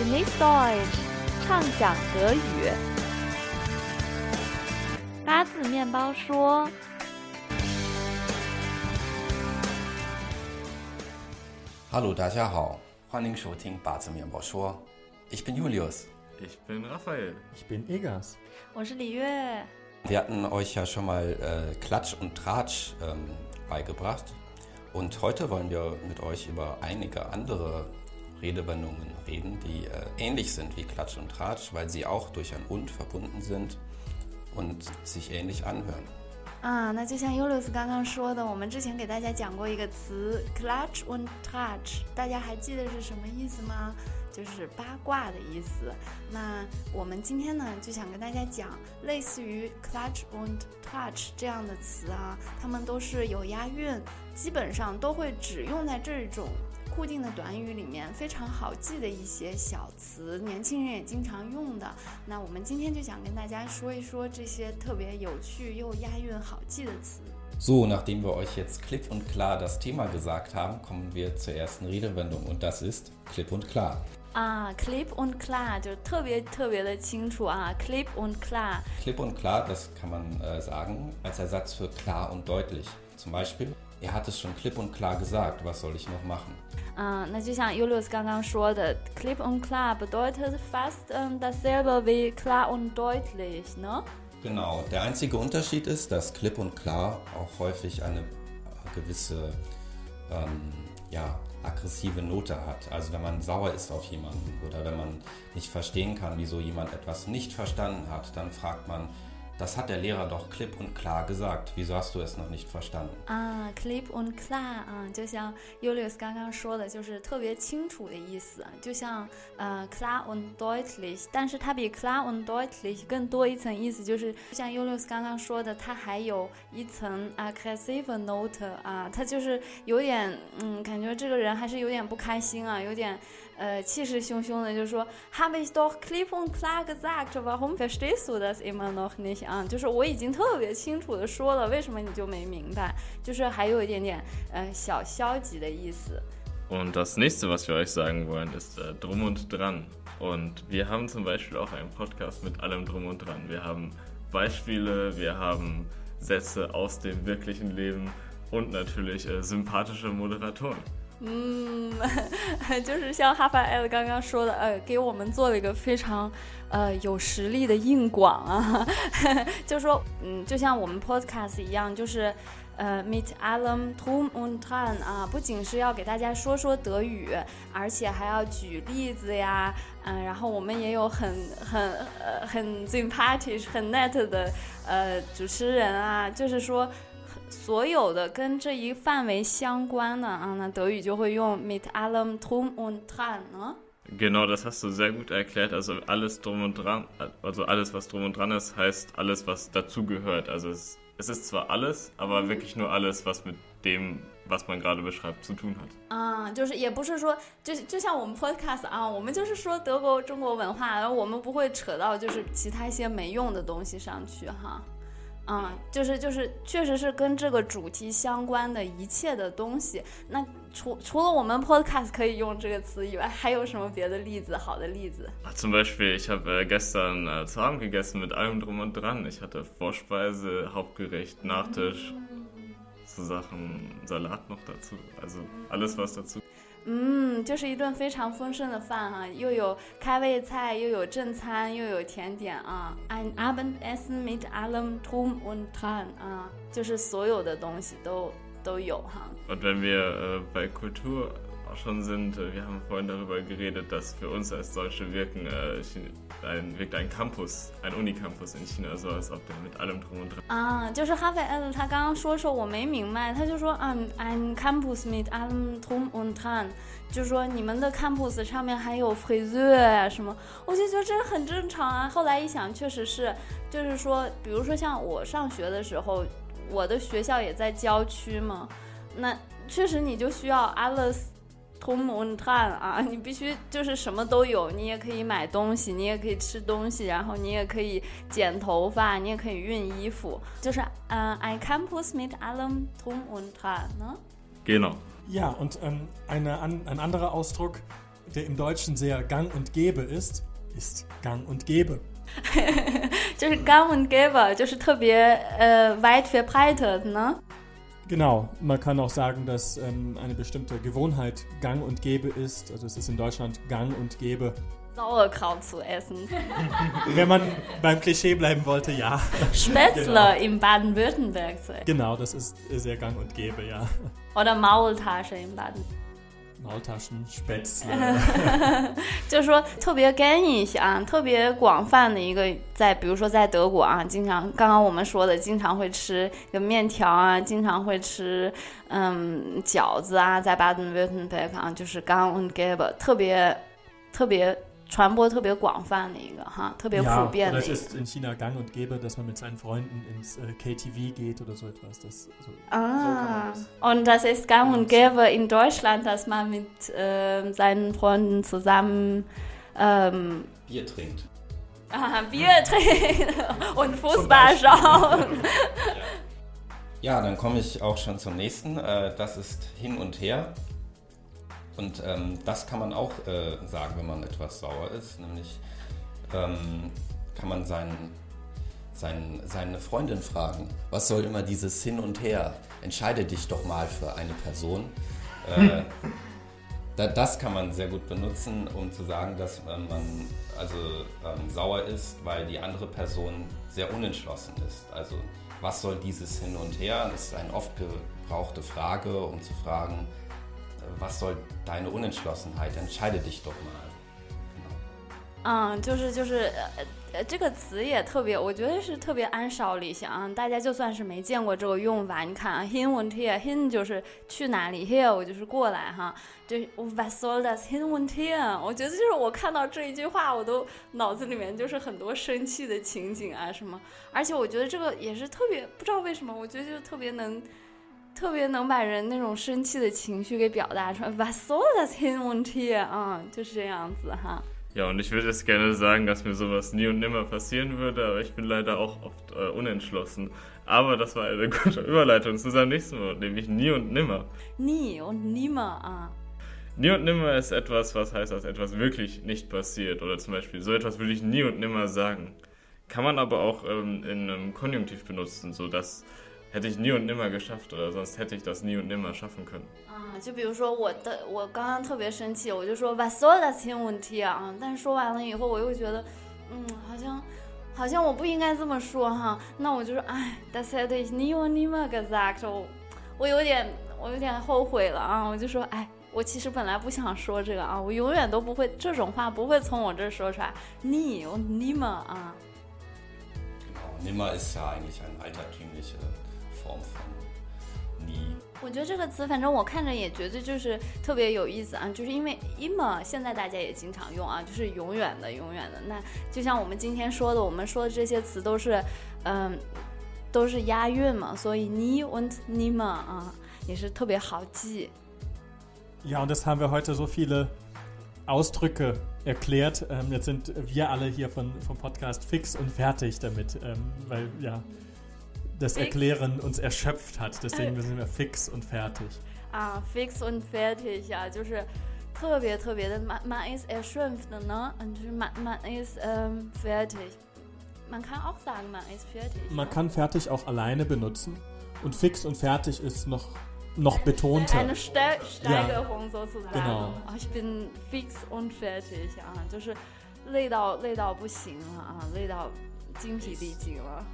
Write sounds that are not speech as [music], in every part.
Genieß Deutsch，畅想德语。八字面包说：“Hallo，大家好，欢迎收听八字面包说。Ich bin Julius. Ich bin Raphael. Ich bin Egas. 我是李月。Wir hatten euch ja schon mal äh, Klatsch und Tratsch ähm, beigebracht. Und heute wollen wir mit euch über einige andere Redewendungen reden, die ähnlich sind wie Klatsch und Tratsch, weil sie auch durch ein und verbunden sind und sich ähnlich anhören. 啊，那就像 Julius 刚刚说的，我们之前给大家讲过一个词 “clutch und touch”，大家还记得是什么意思吗？就是八卦的意思。那我们今天呢，就想跟大家讲类似于 “clutch und touch” 这样的词啊，它们都是有押韵，基本上都会只用在这种。固定的短语里面非常好记的一些小词，年轻人也经常用的。那我们今天就想跟大家说一说这些特别有趣又押韵好记的词。So, nachdem wir euch jetzt klipp und klar das Thema gesagt haben, kommen wir zur ersten Redewendung und das ist klipp und klar. 啊，clip und klar 就特别特别的清楚啊，clip und klar。clip und klar, das kann man äh, sagen als Ersatz für klar und deutlich. Zum Beispiel, er hat es schon klipp und klar gesagt, was soll ich noch machen? 嗯，那就像 Julius 刚刚说的，clip und klar bedeutet fast ähm, dasselbe wie klar und deutlich, ne? Genau. Der einzige Unterschied ist, dass klipp und klar auch häufig eine gewisse ähm, ja, aggressive Note hat. Also wenn man sauer ist auf jemanden oder wenn man nicht verstehen kann, wieso jemand etwas nicht verstanden hat, dann fragt man, Das hat der Lehrer doch klipp und klar gesagt. Wieso hast du es noch nicht verstanden? 啊，clip und klar 啊，就像 Julius 刚刚说的，就是特别清楚的意思，就像呃 klar und deutlich，但是它比 klar und deutlich 更多一层意思，就是像 Julius 刚刚说的，它还有一层 aggressive note 啊，它就是有点嗯，感觉这个人还是有点不开心啊，有点。 呃，气势汹汹的就说，Habe ich doch klipp und klar gesagt，warum verstehst du das immer noch nicht？啊，就是我已经特别清楚的说了，为什么你就没明白？就是还有一点点呃小消极的意思。Und das nächste, was wir euch sagen wollen, ist äh, drum und dran. Und wir haben zum Beispiel auch einen Podcast mit allem drum und dran. Wir haben Beispiele, wir haben Sätze aus dem wirklichen Leben und natürlich äh, sympathische Moderatoren. 嗯，[laughs] 就是像哈法艾刚刚说的，呃，给我们做了一个非常呃有实力的硬广啊，[laughs] 就说，嗯，就像我们 podcast 一样，就是呃，meet allem drum und dran 啊，不仅是要给大家说说德语，而且还要举例子呀，嗯，然后我们也有很很呃很 sympathetic 很 net 的呃主持人啊，就是说。所有的跟这一范围相关的啊，那德语就会用 mit allem drum und dran 呢。Genau, das hast du sehr gut erklärt. Also alles drum und dran, also alles, was drum und dran ist, heißt alles, was dazugehört. Also es, es ist zwar alles, aber wirklich nur alles, was mit dem, was man gerade beschreibt, zu tun hat. 啊，就是也不是说，就就像我们 podcast 啊，我们就是说德国中国文化，然后我们不会扯到就是其他一些没用的东西上去哈。嗯，就是就是，确实是跟这个主题相关的一切的东西。那除除了我们 podcast 可以用这个词以外，还有什么别的例子？好的例子？Zum Beispiel, ich habe gestern zu Abend gegessen mit allem drum und dran. Ich hatte Vorspeise, Hauptgericht, Nachtisch, so Sachen, Salat noch dazu. Also alles was dazu. 嗯，就是一顿非常丰盛的饭哈，又有开胃菜，又有正餐，又有甜点啊。Ein Abendessen mit allem Tum und dran 啊，就是所有的东西都都有哈。Und wenn wir bei Kultur auch schon sind. Äh, wir haben vorhin darüber geredet, dass für uns als Deutsche wirken, äh, ein, wirkt ein Campus, ein Unicampus in China so, als ob der mit allem drum und dran. 啊，就是哈菲尔他刚刚说说我没明白，他就说嗯，ein Campus mit allem drum und dran，就是说你们的 campus 上面还有 friseur 啊什么，我就觉得这很正常啊。后来一想，确实是，就是说，比如说像我上学的时候，我的学校也在郊区嘛，那确实你就需要 alles。通蒙炭啊，你必须就是什么都有，你也可以买东西，你也可以吃东西，然后你也可以剪头发，你也可以熨衣服，就是嗯，ein Campus mit allem drum und dran，ne? Genau. Ja, und ähm, eine, ein anderer Ausdruck, der im Deutschen sehr gang und gäbe ist, ist gang und gäbe. [laughs] 就是 gang und gäbe，就是特别呃 weit verbreitet 呢。 Genau, man kann auch sagen, dass ähm, eine bestimmte Gewohnheit gang und gäbe ist. Also es ist in Deutschland gang und gäbe. Sauerkraut zu essen. [laughs] Wenn man beim Klischee bleiben wollte, ja. Spätzle in Baden-Württemberg zu essen. Genau, das ist sehr gang und gäbe, ja. Oder Maultasche in Baden. Maultaschen, Spätzle. [laughs] 就是说特别 gängig 啊，特别广泛的一个，在比如说在德国啊，经常刚刚我们说的，经常会吃个面条啊，经常会吃嗯饺子啊，在 Baden-Württemberg 啊，就是 gang und gäbe，特别特别传播特别广泛的一个哈，特别 Ja, 普遍 oder 的 es 一个。 ist in China gang und gäbe, dass man mit seinen Freunden ins äh, KTV geht oder so etwas. Das, so, Ah, so und das ist gang und gäbe in Deutschland, dass man mit ähm, seinen Freunden zusammen ähm, Bier trinkt. ah, Bier trinkt [laughs] und Fußball schaut. [laughs] Ja, dann komme ich auch schon zum nächsten. Äh, das ist hin und her. Und ähm, das kann man auch äh, sagen, wenn man etwas sauer ist. Nämlich ähm, kann man seinen, seinen, seine Freundin fragen, was soll immer dieses Hin und Her? Entscheide dich doch mal für eine Person. Äh, [laughs] da, das kann man sehr gut benutzen, um zu sagen, dass äh, man also ähm, sauer ist, weil die andere Person sehr unentschlossen ist. Also was soll dieses Hin und Her? Das ist eine oft gebrauchte Frage, um zu fragen, was soll deine Unentschlossenheit? Entscheide dich doch mal. Genau. 嗯，就是就是呃呃，这个词也特别，我觉得是特别安少理想啊。大家就算是没见过这个用法，你看啊，hin und her，hin 就是去哪里，here 我就是过来哈，就 was soll das hin und her？我觉得就是我看到这一句话，我都脑子里面就是很多生气的情景啊什么，而且我觉得这个也是特别不知道为什么，我觉得就特别能。特别能把人那种生气的情绪给表达出来，was soll das hin und her？啊、就是这样子哈。 Ja, und ich würde jetzt gerne sagen, dass mir sowas nie und nimmer passieren würde, aber ich bin leider auch oft äh, unentschlossen. Aber das war eine gute [laughs] Überleitung zu seinem nächsten Wort, nämlich nie und nimmer. nie und nimmer 啊， Nie und nimmer ist etwas, was heißt, dass etwas wirklich nicht passiert. Oder zum Beispiel, so etwas würde ich nie und nimmer sagen. Kann man aber auch ähm, in einem Konjunktiv benutzen, so dass hätte ich nie und nimmer geschafft oder sonst hätte ich das nie und nimmer schaffen können. 啊，就比如说我的，我刚刚特别生气，我就说 was soll das hin und her 啊，但是说完了以后，我又觉得，嗯，好像好像我不应该这么说哈，那我就说，哎，das hätte ich nie und nimmer gesagt，我我有点我有点后悔了啊，我就说，哎。我其实本来不想说这个啊，我永远都不会这种话不会从我这儿说出来，nie und nimmer 啊， Genau. Nimmer ist ja eigentlich eine altertümliche Nie. 我觉得这个词，反正我看着也觉得就是特别有意思啊，就是因为 immer 现在大家也经常用啊，就是永远的、永远的。那就像我们今天说的，我们说的这些词都是，嗯，都是押韵嘛，所以 nie und nimmer 啊，也是特别好记。Ja, und das haben wir heute so viele Ausdrücke erklärt. Ähm, jetzt sind wir alle hier von, vom Podcast fix und fertig damit, ähm, weil ja das Fix. Erklären uns erschöpft hat. Deswegen sind wir fix und fertig. 啊，fix und fertig 啊，就是特别特别的，man man ist erschöpft 呢，嗯，就是 man man ist ähm, fertig。Man kann auch sagen, man ist fertig. Man ne? kann fertig auch alleine benutzen. Und fix und fertig ist noch, noch betonter. Eine Ste Steigerung sozusagen. Genau. 啊，ich bin fix und fertig 啊，就是累到累到不行了啊，累到 精疲力尽了。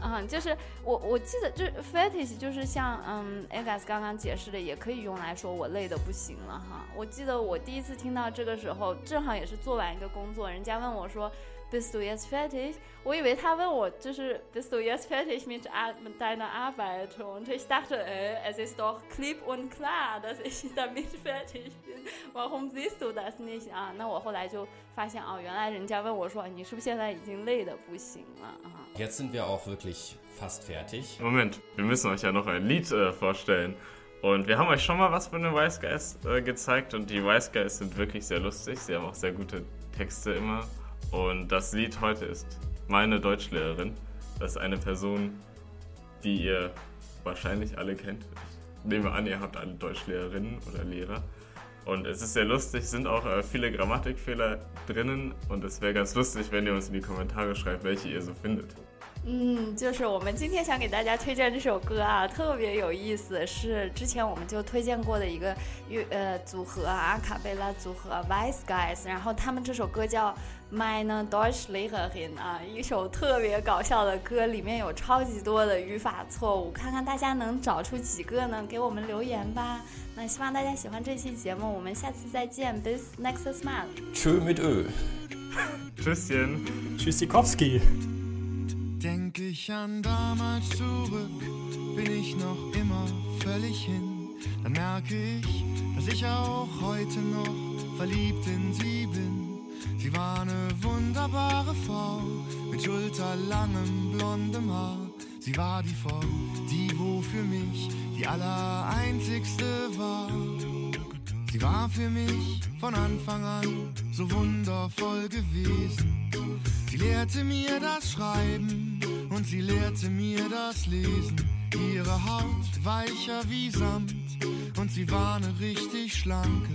啊，[laughs] 就是我我记得就是 fetish，就是像嗯 Agas 刚刚解释的，也可以用来说我累的不行了哈。我记得我第一次听到这个时候，正好也是做完一个工作，人家问我说 Bist du jetzt fertig？我以为他问我就是 Bist du jetzt fertig mit, Ar- mit deiner Arbeit？und ich dachte, äh, es ist doch klipp und klar, dass ich [laughs] damit fertig bin. Warum siehst du das nicht 啊？那我后来就发现哦，原来人家问我说你是不是现在已经累的不行了啊？ Jetzt sind wir auch wirklich fast fertig. Moment, wir müssen euch ja noch ein Lied äh, vorstellen. Und wir haben euch schon mal was von den Wise Guys äh, gezeigt und die Wise Guys sind wirklich sehr lustig. Sie haben auch sehr gute Texte immer. Und das Lied heute ist meine Deutschlehrerin. Das ist eine Person, die ihr wahrscheinlich alle kennt. Ich nehme an, ihr habt alle Deutschlehrerinnen oder Lehrer. Und es ist sehr lustig, sind auch äh, viele Grammatikfehler drinnen und es wäre ganz lustig, wenn ihr uns in die Kommentare schreibt, welche ihr so findet. 嗯，就是我们今天想给大家推荐这首歌啊，特别有意思，是之前我们就推荐过的一个乐呃组合阿卡贝拉组合 Vice Guys，然后他们这首歌叫 Meine Deutschlehrerin 啊，一首特别搞笑的歌，里面有超级多的语法错误，看看大家能找出几个呢？给我们留言吧。那希望大家喜欢这期节目，我们下次再见，Bis next Mal。Tschö mit Ö. Tschüsschen. Tschüssikowski. Denk ich an damals zurück, bin ich noch immer völlig hin. Dann merke ich, dass ich auch heute noch verliebt in sie bin. Sie war eine wunderbare Frau mit schulterlangem blondem Haar. Sie war die Frau, die wo für mich die allereinzigste war. Sie war für mich von Anfang an so wundervoll gewesen. Sie lehrte mir das Schreiben und sie lehrte mir das Lesen. Ihre Haut weicher wie Samt und sie war eine richtig schlanke.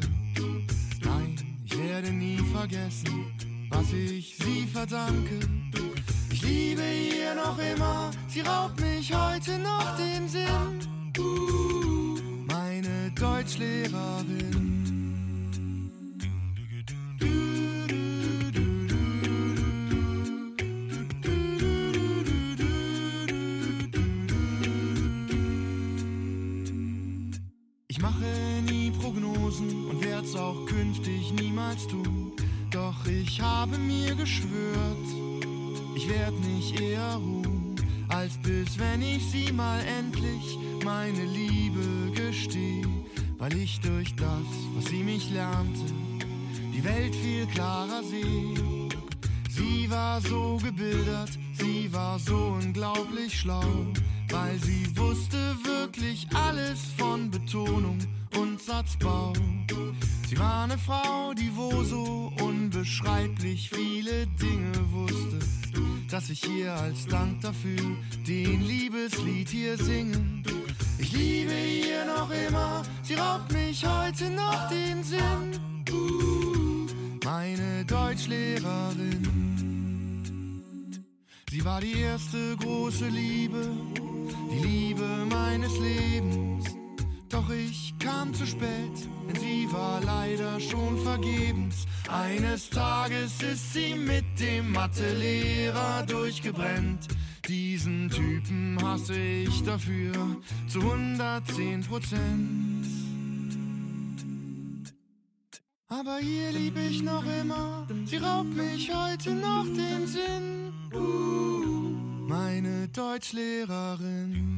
Werde nie vergessen, was ich sie verdanke. Ich liebe ihr noch immer, sie raubt mich heute noch den Sinn. Meine Deutschlehrerin. Werd's auch künftig niemals tun. Doch ich habe mir geschwört, ich werd nicht eher ruhen, als bis wenn ich sie mal endlich meine Liebe gesteh. Weil ich durch das, was sie mich lernte, die Welt viel klarer sehe. Sie war so gebildet, sie war so unglaublich schlau, weil sie wusste wirklich alles von Betonung und Satzbau. War eine Frau, die wo so unbeschreiblich viele Dinge wusste, dass ich ihr als Dank dafür den Liebeslied hier singe. Ich liebe ihr noch immer, sie raubt mich heute noch den Sinn. Meine Deutschlehrerin. Sie war die erste große Liebe, die Liebe meines Lebens. Doch ich kam zu spät, denn sie war leider schon vergebens. Eines Tages ist sie mit dem Mathelehrer durchgebrennt. Diesen Typen hasse ich dafür zu 110 Prozent. Aber ihr lieb ich noch immer, sie raubt mich heute noch den Sinn. Meine Deutschlehrerin.